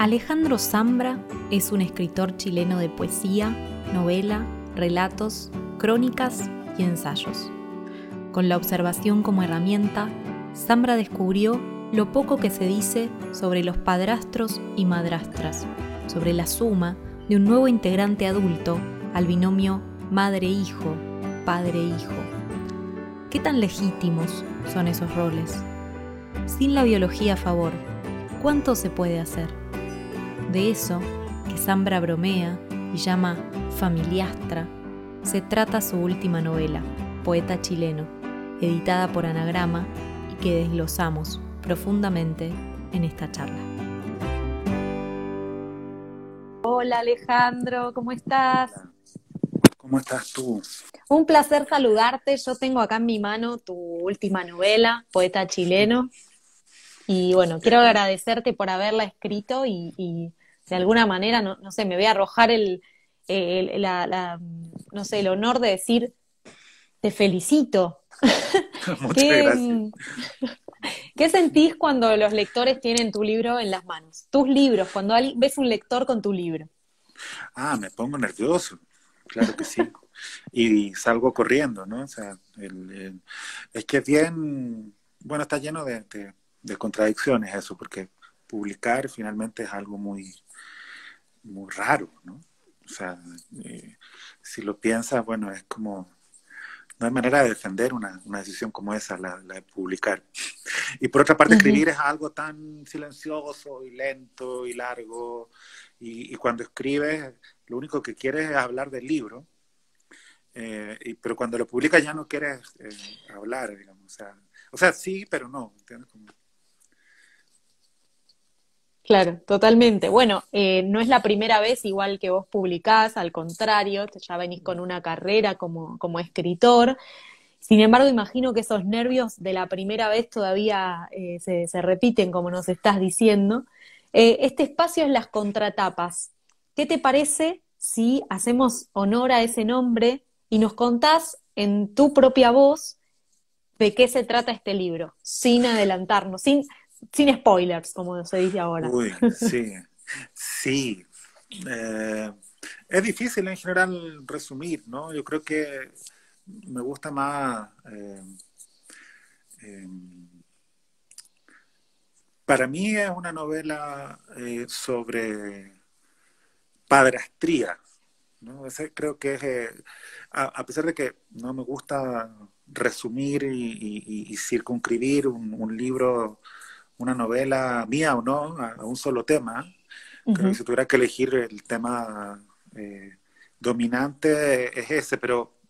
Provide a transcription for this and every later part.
Alejandro Zambra es un escritor chileno de poesía, novela, relatos, crónicas y ensayos. Con la observación como herramienta, Zambra descubrió lo poco que se dice sobre los padrastros y madrastras, sobre la suma de un nuevo integrante adulto al binomio madre-hijo, padre-hijo. ¿Qué tan legítimos son esos roles? Sin la biología a favor, ¿cuánto se puede hacer? De eso, que Zambra bromea y llama familiastra, se trata su última novela, Poeta chileno, editada por Anagrama y que desglosamos profundamente en esta charla. Hola Alejandro, ¿cómo estás? ¿Cómo estás tú? Un placer saludarte. Yo tengo acá en mi mano tu última novela, Poeta chileno. Y bueno, quiero agradecerte por haberla escrito y, de alguna manera, no, no sé, me voy a arrojar el, no sé, el honor de decir, te felicito. Muchas ¿Qué, gracias. ¿Qué sentís cuando los lectores tienen tu libro en las manos? Tus libros, cuando ves un lector con tu libro. Ah, me pongo nervioso, claro que sí. y salgo corriendo, ¿no? O sea, es que es bien, bueno, está lleno de, de contradicciones eso, porque publicar finalmente es algo muy, muy raro, ¿no? O sea, eh, si lo piensas, bueno, es como, no hay manera de defender una, una decisión como esa, la, de publicar. Y por otra parte, escribir es algo tan silencioso y lento y largo, y, cuando escribes, lo único que quieres es hablar del libro, eh, y, pero cuando lo publicas ya no quieres eh, hablar, digamos, o sea, o sea, sí, pero no, ¿entiendes? Como, Claro, totalmente. Bueno, eh, no es la primera vez igual que vos publicás, al contrario, ya venís con una carrera como, como escritor. Sin embargo, imagino que esos nervios de la primera vez todavía eh, se, repiten, como nos estás diciendo. Eh, este espacio es las contratapas. ¿Qué te parece si hacemos honor a ese nombre y nos contás en tu propia voz de qué se trata este libro, sin adelantarnos, sin, sin spoilers, como se dice ahora. Uy, sí, sí. Eh, es difícil en general resumir, ¿no? Yo creo que me gusta más... Eh, em, para mí es una novela eh, sobre padrastría, ¿no? creo que es, a, pesar de que no me gusta resumir y, circunscribir un libro una novela mía o no a, un solo tema. Creo que si tuviera que elegir el tema eh, dominante es ese, pero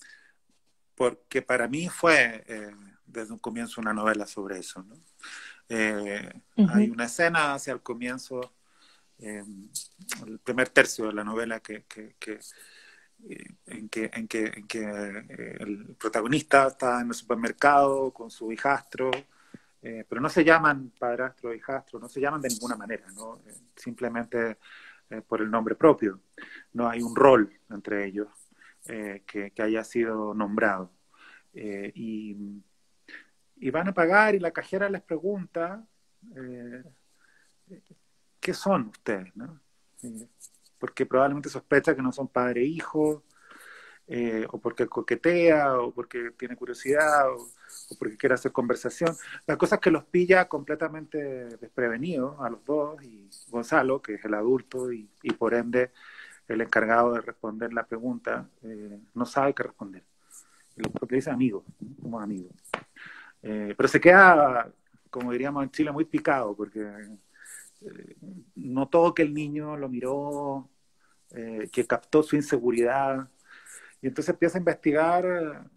porque para mí fue eh, desde un comienzo una novela sobre eso. ¿no? Eh, hay una escena hacia el comienzo, el primer tercio de la novela que, que, que en que, en que, en que el protagonista está en el supermercado con su hijastro eh, pero no se llaman padrastro, hijastro, no se llaman de ninguna manera, ¿no? Eh, simplemente eh, por el nombre propio. No hay un rol entre ellos que, haya sido nombrado. Y, y, van a pagar y la cajera les pregunta, ¿qué son ustedes? ¿no? porque probablemente sospecha que no son padre e hijo, o porque coquetea, o porque tiene curiosidad, o, porque quiere hacer conversación. La cosa es que los pilla completamente desprevenidos a los dos y Gonzalo, que es el adulto y, por ende el encargado de responder la pregunta, eh, no sabe qué responder. Porque dice amigo, como amigo. Eh, pero se queda, como diríamos en Chile, muy picado, porque eh, notó que el niño lo miró, que captó su inseguridad, y entonces empieza a investigar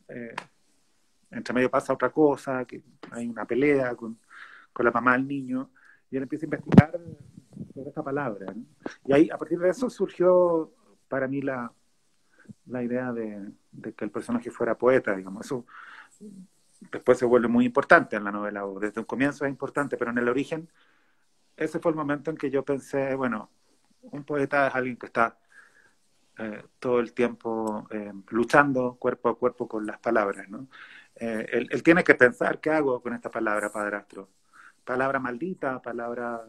entre medio pasa otra cosa, que hay una pelea con, con la mamá del niño, y él empieza a investigar sobre esta palabra. Y ahí, a partir de eso, surgió para mí la, la idea de, que el personaje fuera poeta, digamos. Eso después se vuelve muy importante en la novela, o desde un comienzo es importante, pero en el origen, ese fue el momento en que yo pensé, bueno, un poeta es alguien que está eh, todo el tiempo eh, luchando cuerpo a cuerpo con las palabras, ¿no? Eh, él, él, tiene que pensar, ¿qué hago con esta palabra, padrastro? Palabra maldita, palabra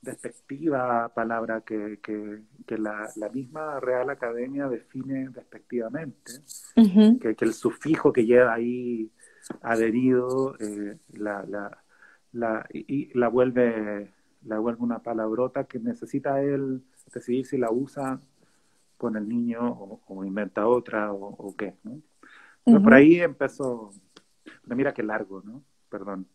despectiva, palabra que, que, que la, la, misma Real Academia define despectivamente, que, que, el sufijo que lleva ahí adherido eh, la, la, la, y, la, vuelve, la vuelve una palabrota que necesita él decidir si la usa con el niño o, inventa otra o, qué. ¿no? Por ahí empezó, mira qué largo, ¿no? Perdón.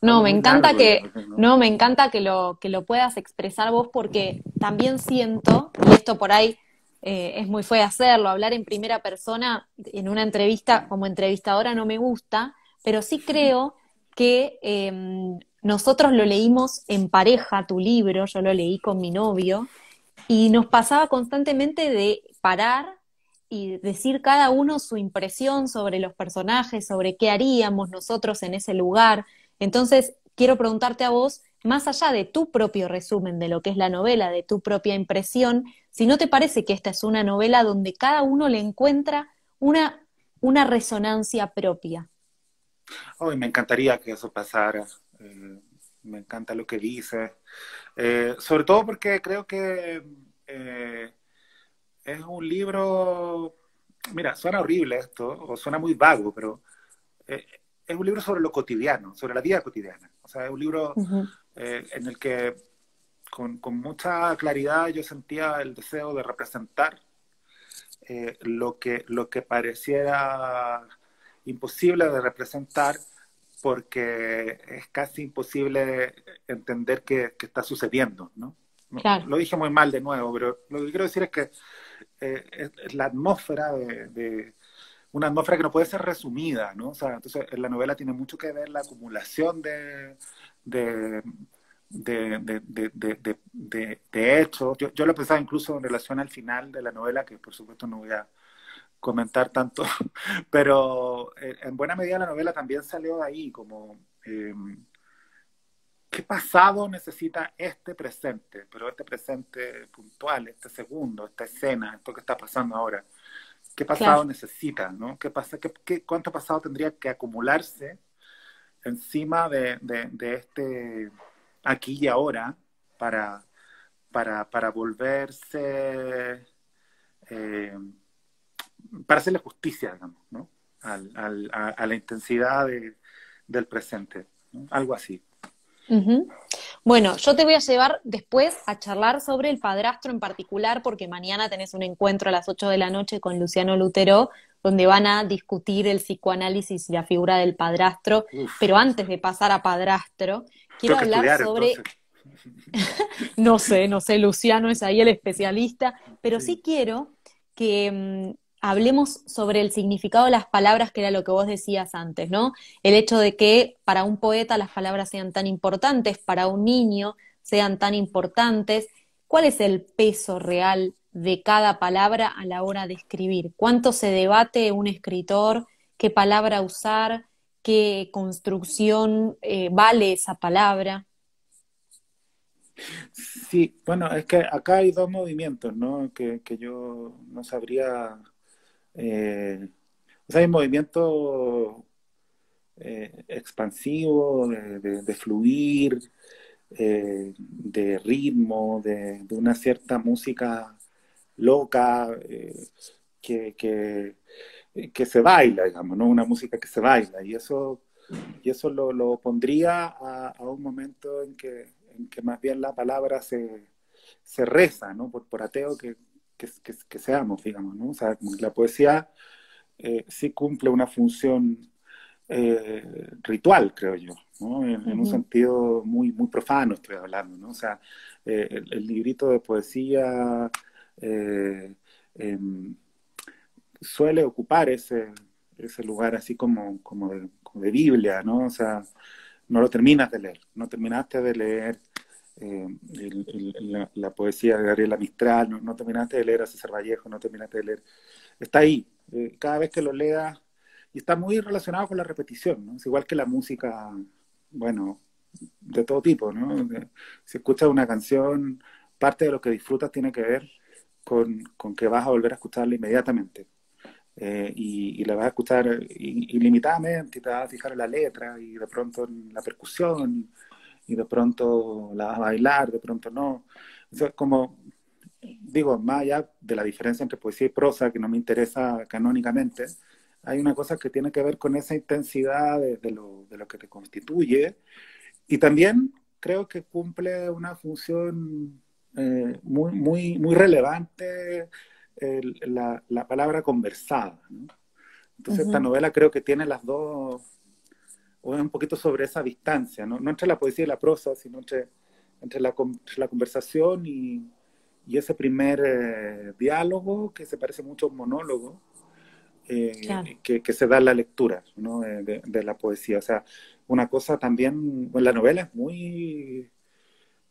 No, me encanta que, no, me encanta que lo, que lo puedas expresar vos porque también siento, y esto por ahí eh, es muy fue hacerlo, hablar en primera persona en una entrevista como entrevistadora no me gusta, pero sí creo que em, nosotros lo leímos en pareja, tu libro, yo lo leí con mi novio, y nos pasaba constantemente de parar y decir cada uno su impresión sobre los personajes, sobre qué haríamos nosotros en ese lugar. Entonces, quiero preguntarte a vos, más allá de tu propio resumen de lo que es la novela, de tu propia impresión, si no te parece que esta es una novela donde cada uno le encuentra una, una resonancia propia. Hoy me encantaría que eso pasara. Eh, me encanta lo que dices. Eh, sobre todo porque creo que eh, es un libro. Mira, suena horrible esto, o suena muy vago, pero es un libro sobre lo cotidiano, sobre la vida cotidiana. O sea, es un libro eh, en el que con, con, mucha claridad yo sentía el deseo de representar eh, lo, que, lo que pareciera imposible de representar porque es casi imposible entender qué, está sucediendo, ¿no? Lo dije muy mal de nuevo, pero lo que quiero decir es que eh, la atmósfera de una atmósfera que no puede ser resumida, ¿no? O sea, entonces en la novela tiene mucho que ver la acumulación de, de, de, de hechos. Yo, yo lo pensaba incluso en relación al final de la novela, que por supuesto no voy a comentar tanto, pero eh, en buena medida la novela también salió de ahí, como eh, qué pasado necesita este presente, pero este presente puntual, este segundo, esta escena, esto que está pasando ahora qué pasado necesita, ¿no? ¿Qué pasa, qué, cuánto pasado tendría que acumularse encima de, de, este aquí y ahora para, para, para volverse, eh, para hacerle justicia, digamos, ¿no? Al, al, a, la intensidad del presente, algo así. Bueno, yo te voy a llevar después a charlar sobre el padrastro en particular, porque mañana tenés un encuentro a las 8 de la noche con Luciano Lutero, donde van a discutir el psicoanálisis y la figura del padrastro. Pero antes de pasar a padrastro, quiero hablar sobre... no sé, no sé, Luciano es ahí el especialista, pero sí, quiero que mm, hablemos sobre el significado de las palabras, que era lo que vos decías antes, ¿no? El hecho de que para un poeta las palabras sean tan importantes, para un niño sean tan importantes. ¿Cuál es el peso real de cada palabra a la hora de escribir? ¿Cuánto se debate un escritor? ¿Qué palabra usar? ¿Qué construcción eh, vale esa palabra? Sí, bueno, es que acá hay dos movimientos, ¿no? Que, que yo no sabría eh, o sea, hay un movimiento eh, expansivo de, fluir, eh, de ritmo, de, una cierta música loca que, que, se baila, digamos, ¿no? Una música que se baila. Y eso, y eso lo, pondría a, un momento en que, en que más bien la palabra se, se reza, ¿no? Por, por ateo que, que, seamos, digamos, ¿no? O sea, la poesía eh, sí cumple una función eh, ritual, creo yo, ¿no? En, un sentido muy, muy profano estoy hablando, ¿no? O sea, eh, el, librito de poesía em, suele ocupar ese, ese lugar así como, como, de, como de Biblia, ¿no? O sea, no lo terminas de leer, no terminaste de leer eh, la, poesía de Gabriela Mistral, no, terminaste de leer a César Vallejo, no terminaste de leer. Está ahí. Eh, cada vez que lo leas, y está muy relacionado con la repetición, ¿no? Es igual que la música, bueno, de todo tipo, ¿no? si escuchas una canción, parte de lo que disfrutas tiene que ver con, con que vas a volver a escucharla inmediatamente. Eh, y, la vas a escuchar ilimitadamente y te vas a fijar en la letra y de pronto en la percusión y de pronto la vas a bailar, de pronto no. O como, digo, más allá de la diferencia entre poesía y prosa, que no me interesa canónicamente, hay una cosa que tiene que ver con esa intensidad de, lo, de lo que te constituye y también creo que cumple una función eh, muy, muy, muy relevante la, la, palabra conversada. Entonces esta novela creo que tiene las dos, o es un poquito sobre esa distancia, no, no entre la poesía y la prosa, sino entre, entre, la, la conversación y, y, ese primer eh, diálogo que se parece mucho a un monólogo. Eh, que, que, se da en la lectura ¿no? de, de, la poesía. O sea, una cosa también, bueno, la novela es muy,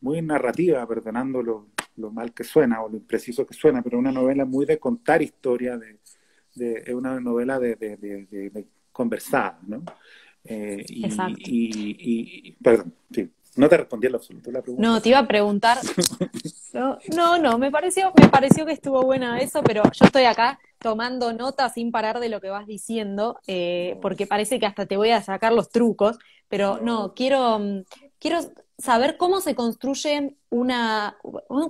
muy narrativa, perdonando lo, mal que suena o lo impreciso que suena, pero una novela muy de contar historia, de, es una novela de, de, conversar, ¿no? Eh, y, Exacto. Y, perdón, sí, no te respondí en absoluto la pregunta. No, te iba a preguntar. No, no, no, me pareció, me pareció que estuvo buena eso, pero yo estoy acá tomando nota sin parar de lo que vas diciendo, eh, porque parece que hasta te voy a sacar los trucos, pero no, quiero, mm, quiero saber cómo se construyen una,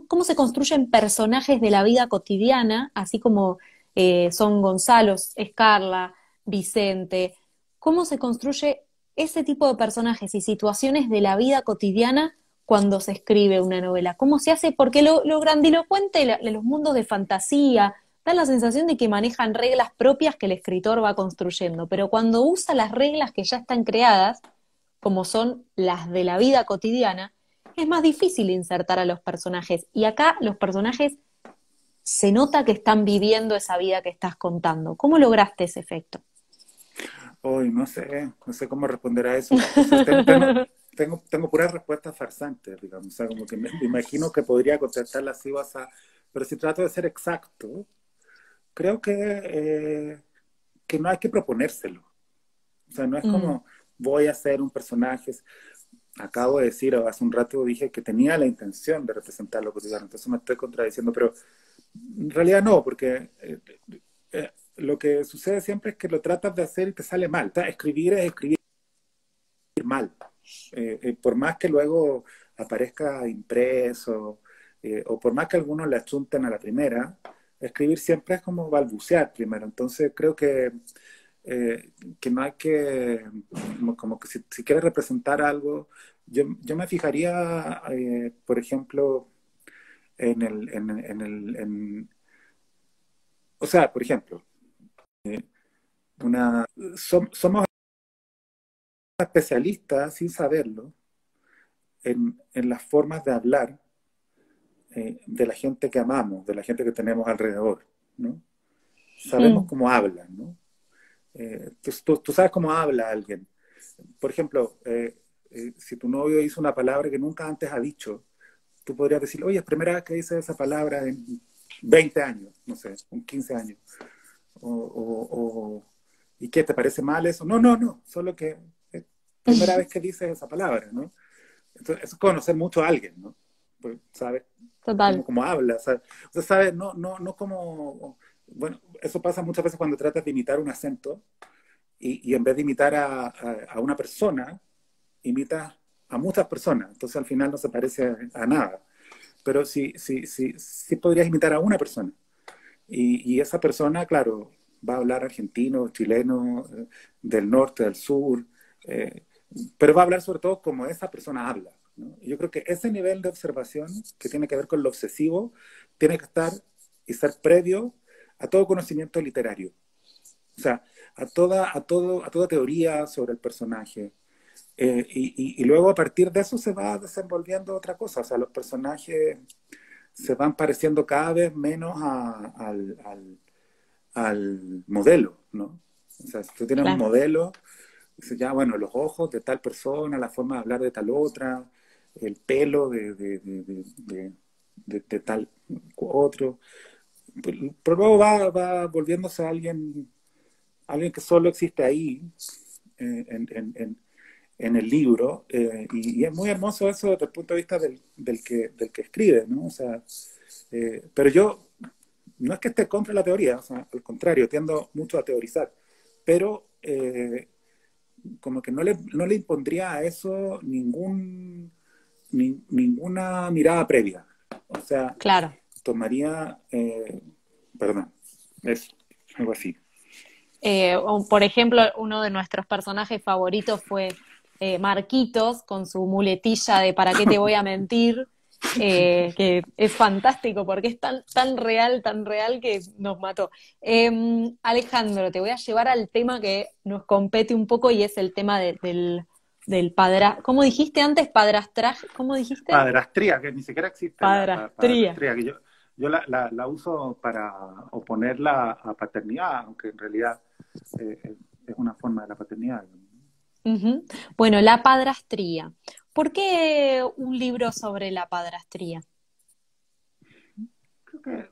cómo se construyen personajes de la vida cotidiana, así como eh, son Gonzalo, Escarla, Vicente, cómo se construye ese tipo de personajes y situaciones de la vida cotidiana cuando se escribe una novela. ¿Cómo se hace? Porque lo, grandilocuente de los mundos de fantasía da la sensación de que manejan reglas propias que el escritor va construyendo, pero cuando usa las reglas que ya están creadas, como son las de la vida cotidiana, es más difícil insertar a los personajes. Y acá los personajes se nota que están viviendo esa vida que estás contando. ¿Cómo lograste ese efecto? Hoy no sé, no sé cómo responder a eso. tengo, tengo, puras respuestas farsantes, digamos. O sea, como que me, imagino que podría contestarlas así, vas a, pero si trato de ser exacto, creo que, eh, que no hay que proponérselo. O sea, no es como, mm voy a ser un personaje. Acabo de decir, hace un rato dije que tenía la intención de representar lo cotidiano, entonces me estoy contradiciendo, pero en realidad no, porque eh, eh, lo que sucede siempre es que lo tratas de hacer y te sale mal. Escribir es escribir mal. Eh, por más que luego aparezca impreso, o por más que algunos le achunten a la primera, escribir siempre es como balbucear primero. Entonces creo que eh, que no hay que, como, que si, quieres representar algo, yo, yo me fijaría, eh, por ejemplo, en el, en, en el en, o sea, por ejemplo, eh, una, somos especialistas, sin saberlo, en, en las formas de hablar de la gente que amamos, de la gente que tenemos alrededor, ¿no? Sabemos cómo hablan, ¿no? Eh, tú, sabes cómo habla alguien. Por ejemplo, eh, eh, si tu novio hizo una palabra que nunca antes ha dicho, tú podrías decir, oye, es primera vez que dice esa palabra en 20 años, no sé, en 15 años. O, ¿Y qué? ¿Te parece mal eso? No, no, no, solo que es primera vez que dice esa palabra, ¿no? Entonces, es conocer mucho a alguien, ¿no? Pues, ¿Sabes? Total. Cómo, habla, ¿sabes? O sea, ¿sabes? No, no, no como bueno, eso pasa muchas veces cuando tratas de imitar un acento y, en vez de imitar a, una persona, imitas a muchas personas. Entonces al final no se parece a, nada. Pero sí, sí, sí, sí podrías imitar a una persona. Y, esa persona, claro, va a hablar argentino, chileno, eh, del norte, del sur, eh, pero va a hablar sobre todo como esa persona habla. Yo creo que ese nivel de observación que tiene que ver con lo obsesivo tiene que estar y ser previo a todo conocimiento literario, o sea, a toda, a todo, a toda teoría sobre el personaje. Eh, y, luego a partir de eso se va desenvolviendo otra cosa, o sea, los personajes se van pareciendo cada vez menos al, al, modelo, ¿no? O sea, si tú tienes un modelo, ya, bueno, los ojos de tal persona, la forma de hablar de tal otra, el pelo de, de, tal otro. Pero luego va, va volviéndose a alguien, alguien que solo existe ahí, eh, en, en, en, el libro, eh, y, es muy hermoso eso desde el punto de vista del, del, que, del que escribe, ¿no? O sea, eh, pero yo no es que esté contra la teoría, o sea, al contrario, tiendo mucho a teorizar, pero como que no le, no le impondría a eso ningún ninguna mirada previa. O sea, claro. tomaría, eh, perdón, es algo así. Eh, por ejemplo, uno de nuestros personajes favoritos fue eh, Marquitos con su muletilla de ¿para qué te voy a mentir? que es fantástico porque es tan, tan real, tan real que nos mató. Em, Alejandro, te voy a llevar al tema que nos compete un poco y es el tema del, del padra... ¿Cómo dijiste antes? Padrastra... ¿Cómo dijiste? Padrastría, que ni siquiera existe. Padrastría. que yo yo la, la, uso para oponerla a paternidad, aunque en realidad eh, es una forma de la paternidad. Bueno, la padrastría. ¿Por qué un libro sobre la padrastría? Creo que,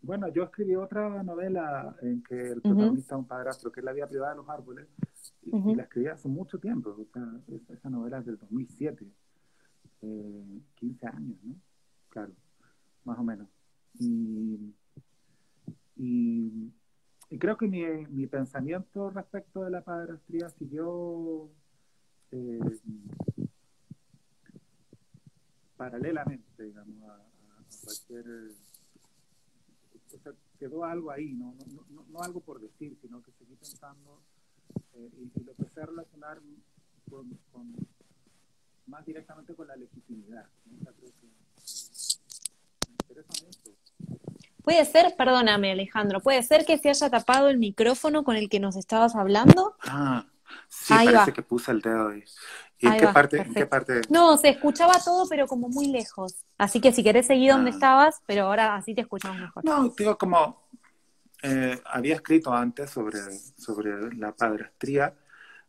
bueno, yo escribí otra novela en que el protagonista es un padrastro, que es La vida privada de los árboles, y, la escribí hace mucho tiempo, o sea, esa novela es del 2007, 15 eh, años, ¿no? Claro, más o menos. Y, y, creo que mi, mi, pensamiento respecto de la padrastría siguió eh, paralelamente, digamos, a, cualquier... O sea, quedó algo ahí, ¿no? No, no, no algo por decir, sino que seguí pensando eh, y, lo empecé a relacionar con, más directamente con la legitimidad. Puede ser, perdóname Alejandro, puede ser que se haya tapado el micrófono con el que nos estabas hablando. Ah, sí, parece que puse el dedo ahí. ¿Y en qué, parte, en qué, parte, No, se escuchaba todo, pero como muy lejos. Así que si querés seguir donde ah. estabas, pero ahora así te escuchamos mejor. No, digo como eh, había escrito antes sobre, sobre la padrastría,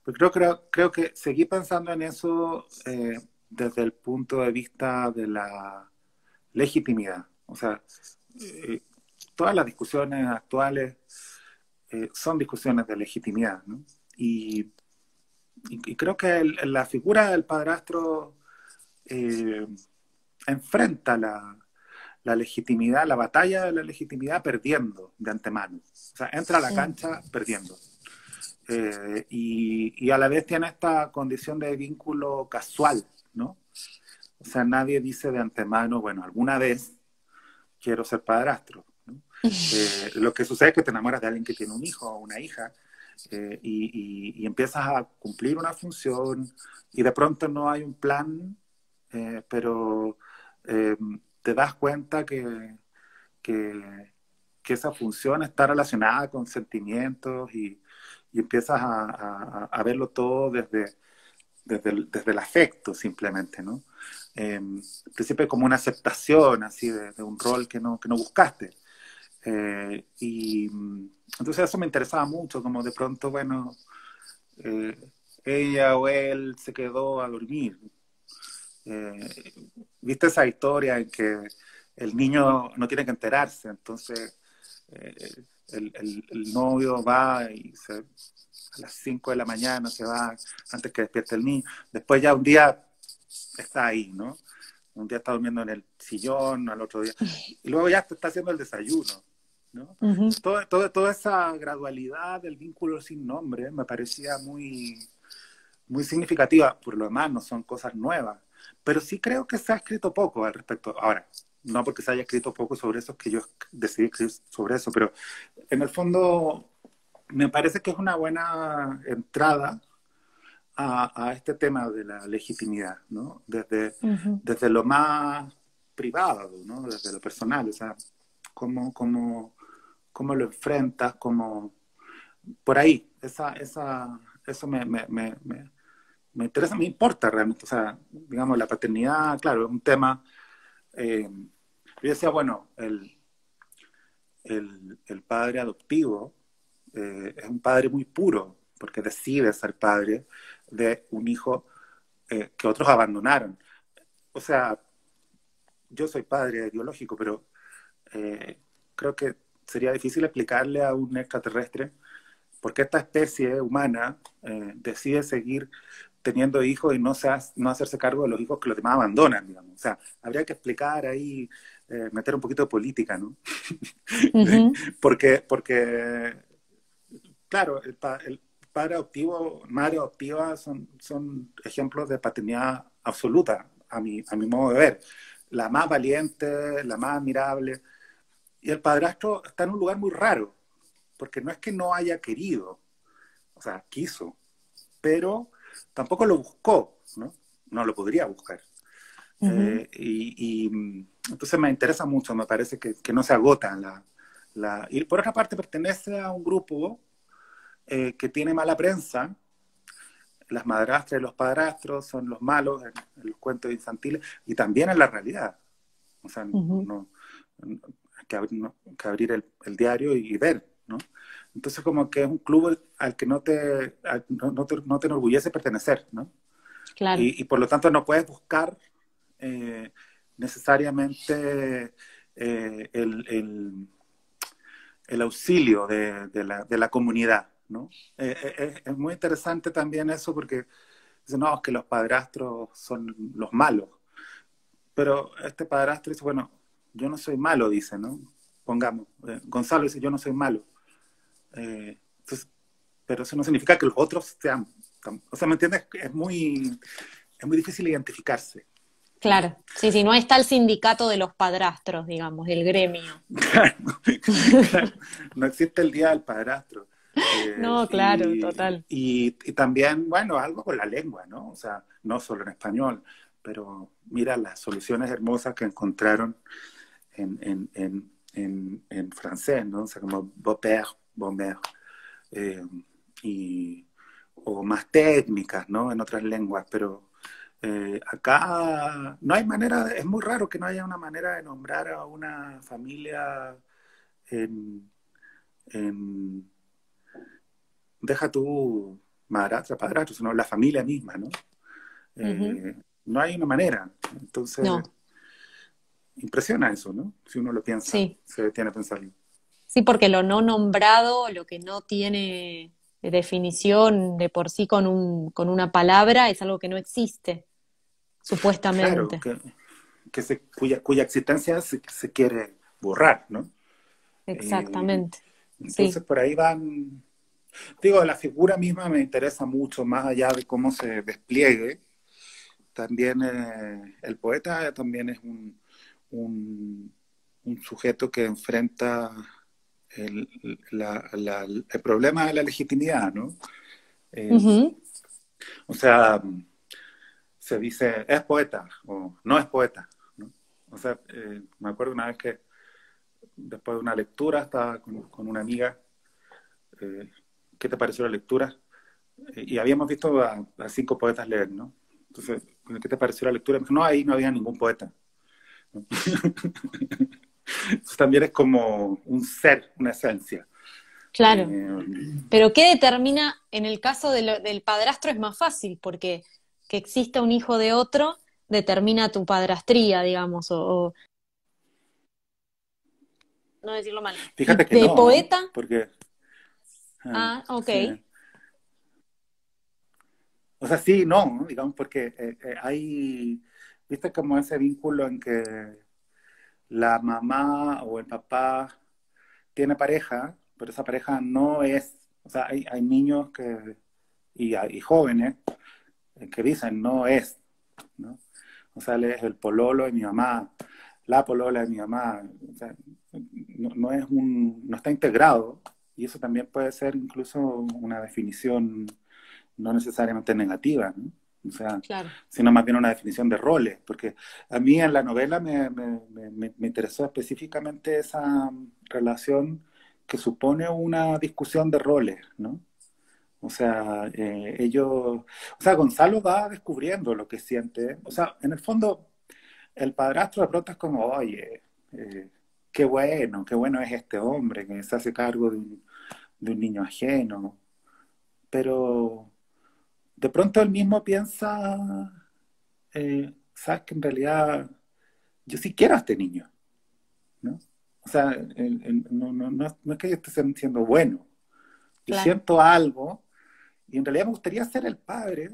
pero creo, creo, creo que seguí pensando en eso eh, desde el punto de vista de la legitimidad. O sea, eh, todas las discusiones actuales son discusiones de legitimidad, ¿no? Y, y, creo que la figura del padrastro enfrenta la, la legitimidad, la batalla de la legitimidad perdiendo de antemano. O sea, entra a la cancha perdiendo. Eh, y, a la vez tiene esta condición de vínculo casual, ¿no? O sea, nadie dice de antemano, bueno, alguna vez quiero ser padrastro. Eh, lo que sucede es que te enamoras de alguien que tiene un hijo o una hija eh, y, y, empiezas a cumplir una función y de pronto no hay un plan, pero te das cuenta que, que, esa función está relacionada con sentimientos y, empiezas a, a, verlo todo desde, desde, el, desde el afecto simplemente, ¿no? Eh, principio como una aceptación así de, un rol que no, que no buscaste. Eh, y entonces eso me interesaba mucho, como de pronto, bueno, eh, ella o él se quedó a dormir, eh, ¿Viste esa historia en que el niño no tiene que enterarse? Entonces eh, el, novio va y a las 5 de la mañana se va antes que despierte el niño. Después ya un día está ahí, ¿no? Un día está durmiendo en el sillón, al otro día. Y luego ya está haciendo el desayuno. ¿no? todo, toda esa gradualidad del vínculo sin nombre me parecía muy, muy significativa. Por lo demás, no son cosas nuevas. Pero sí creo que se ha escrito poco al respecto. Ahora, no porque se haya escrito poco sobre eso, que yo decidí escribir sobre eso, pero en el fondo me parece que es una buena entrada a, este tema de la legitimidad, ¿no? Desde, desde lo más privado, ¿no? Desde lo personal, o sea, cómo, cómo, cómo lo enfrentas, cómo... Por ahí, esa, esa, eso me, me, me, me interesa, me importa realmente. O sea, digamos, la paternidad, claro, es un tema. Eh, yo decía, bueno, el, el, padre adoptivo eh, es un padre muy puro, porque decide ser padre de un hijo eh, que otros abandonaron. O sea, yo soy padre biológico, pero eh, creo que sería difícil explicarle a un extraterrestre por qué esta especie humana decide seguir teniendo hijos y no, se no hacerse cargo de los hijos que los demás abandonan, digamos. O sea, habría que explicar ahí, eh, meter un poquito de política, ¿no? porque, porque, claro, el, padre adoptivo, madre adoptiva son, son ejemplos de paternidad absoluta, a mi, a mi modo de ver. La más valiente, la más admirable. Y el padrastro está en un lugar muy raro, porque no es que no haya querido, o sea, quiso, pero tampoco lo buscó, ¿no? No lo podría buscar. Eh, y, mm, entonces me interesa mucho, me parece que, no se agota la, la, Y por otra parte pertenece a un grupo eh, que tiene mala prensa. Las madrastras y los padrastros son los malos en, los cuentos infantiles y también en la realidad. O sea, no, hay que, abrir, el, diario y ver, ¿no? Entonces como que es un club al que no te, no, te, no te enorgullece pertenecer, ¿no? Claro. Y, por lo tanto no puedes buscar eh, necesariamente eh, el, el, auxilio de, de, la, de, la, comunidad, ¿no? Eh, es muy interesante también eso porque dicen, no, es que los padrastros son los malos. Pero este padrastro dice, bueno, yo no soy malo, dice, ¿no? Pongamos, Gonzalo dice, yo no soy malo eh, pero eso no significa que los otros sean, o sea, ¿me entiendes? Es muy, es muy difícil identificarse. Claro, sí, sí, no está el sindicato de los padrastros, digamos, el gremio. no existe el día del padrastro. Eh, no, claro, total. Y, también, bueno, algo con la lengua, ¿no? O sea, no solo en español, pero mira las soluciones hermosas que encontraron en, en, en, en, en francés, ¿no? O sea, como beau-père, bomber, eh, y, o más técnicas, ¿no? En otras lenguas, pero eh, acá no hay manera, es muy raro que no haya una manera de nombrar a una familia en, deja tu madrastra, padrastro, sino la familia misma, ¿no? Eh, no hay una manera. Entonces, impresiona eso, ¿no? Si uno lo piensa, se detiene a pensarlo. Sí, porque lo no nombrado, lo que no tiene definición de por sí con, un, con una palabra, es algo que no existe, supuestamente. Claro, que, se, cuya, cuya existencia se, quiere borrar, ¿no? Exactamente. Eh, entonces por ahí van, digo, la figura misma me interesa mucho, más allá de cómo se despliegue. También eh, el poeta también es un, un, un sujeto que enfrenta el, el problema de la legitimidad, ¿no? O sea, se dice, es poeta o no es poeta, ¿no? O sea, eh, me acuerdo una vez que después de una lectura estaba con, una amiga, eh, ¿qué te pareció la lectura? Y habíamos visto a, cinco poetas leer, ¿no? Entonces, ¿qué te pareció la lectura? Me dijo, no, ahí no había ningún poeta. Eso también es como un ser, una esencia. Claro. Eh, Pero ¿qué determina, en el caso del padrastro es más fácil, porque que exista un hijo de otro determina tu padrastría, digamos, o, no decirlo mal. Fíjate que de poeta. Porque. Ah, ok. O sea, sí, no, digamos, porque eh, eh, hay, viste como ese vínculo en que la mamá o el papá tiene pareja, pero esa pareja no es, o sea, hay, hay niños que, y, y, jóvenes que dicen no es, ¿no? O sea, es el pololo de mi mamá, la polola de mi mamá, o sea, no, no, es un, no está integrado, y eso también puede ser incluso una definición no necesariamente negativa, ¿no? o sea, sino más bien una definición de roles, porque a mí en la novela me, me, me, interesó específicamente esa relación que supone una discusión de roles, ¿no? O sea, eh, ellos, o sea, Gonzalo va descubriendo lo que siente, o sea, en el fondo, el padrastro de pronto es como, oye, eh, qué bueno, qué bueno es este hombre que se hace cargo de un, de un niño ajeno, pero de pronto él mismo piensa, eh, sabes que en realidad yo sí quiero a este niño, ¿no? O sea, no, es que yo esté siendo bueno, yo siento algo y en realidad me gustaría ser el padre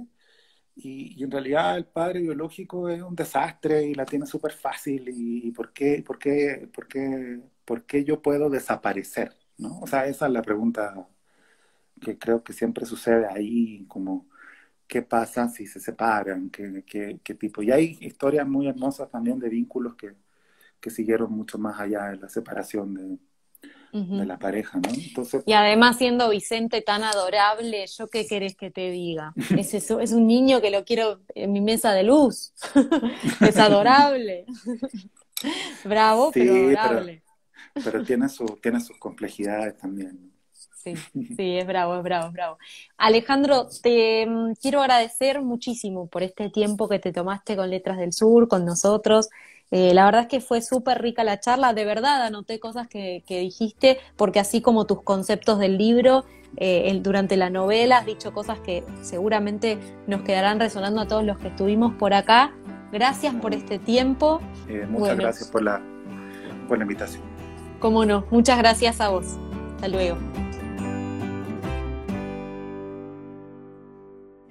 y, en realidad el padre biológico es un desastre y la tiene súper fácil y, ¿por, qué, por, qué, por, qué, por qué yo puedo desaparecer, ¿no? O sea, esa es la pregunta que creo que siempre sucede ahí, como qué pasa si se separan, qué, qué, qué tipo. Y hay historias muy hermosas también de vínculos que, que siguieron mucho más allá de la separación de, de la pareja, ¿no? Entonces... Y además siendo Vicente tan adorable, ¿yo qué querés que te diga? Es, eso, es un niño que lo quiero en mi mesa de luz. es adorable. Bravo, pero adorable. Pero, tiene, su, tiene sus complejidades también. Sí, sí, es bravo, es bravo, es bravo. Alejandro, te mm, quiero agradecer muchísimo por este tiempo que te tomaste con Letras del Sur, con nosotros. Eh, la verdad es que fue súper rica la charla, de verdad anoté cosas que, dijiste, porque así como tus conceptos del libro, eh, durante la novela has dicho cosas que seguramente nos quedarán resonando a todos los que estuvimos por acá. Gracias por este tiempo. Eh, muchas gracias por la, por la invitación. Cómo no, muchas gracias a vos. Hasta luego.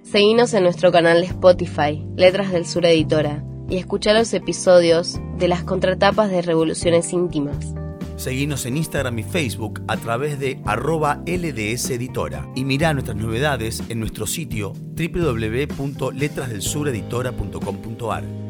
Seguinos en nuestro canal de Spotify, Letras del Sur Editora y escuchar los episodios de las contratapas de Revoluciones Íntimas. Seguinos en Instagram y Facebook a través de arroba LDS Editora y mirá nuestras novedades en nuestro sitio www.letrasdelsureditora.com.ar.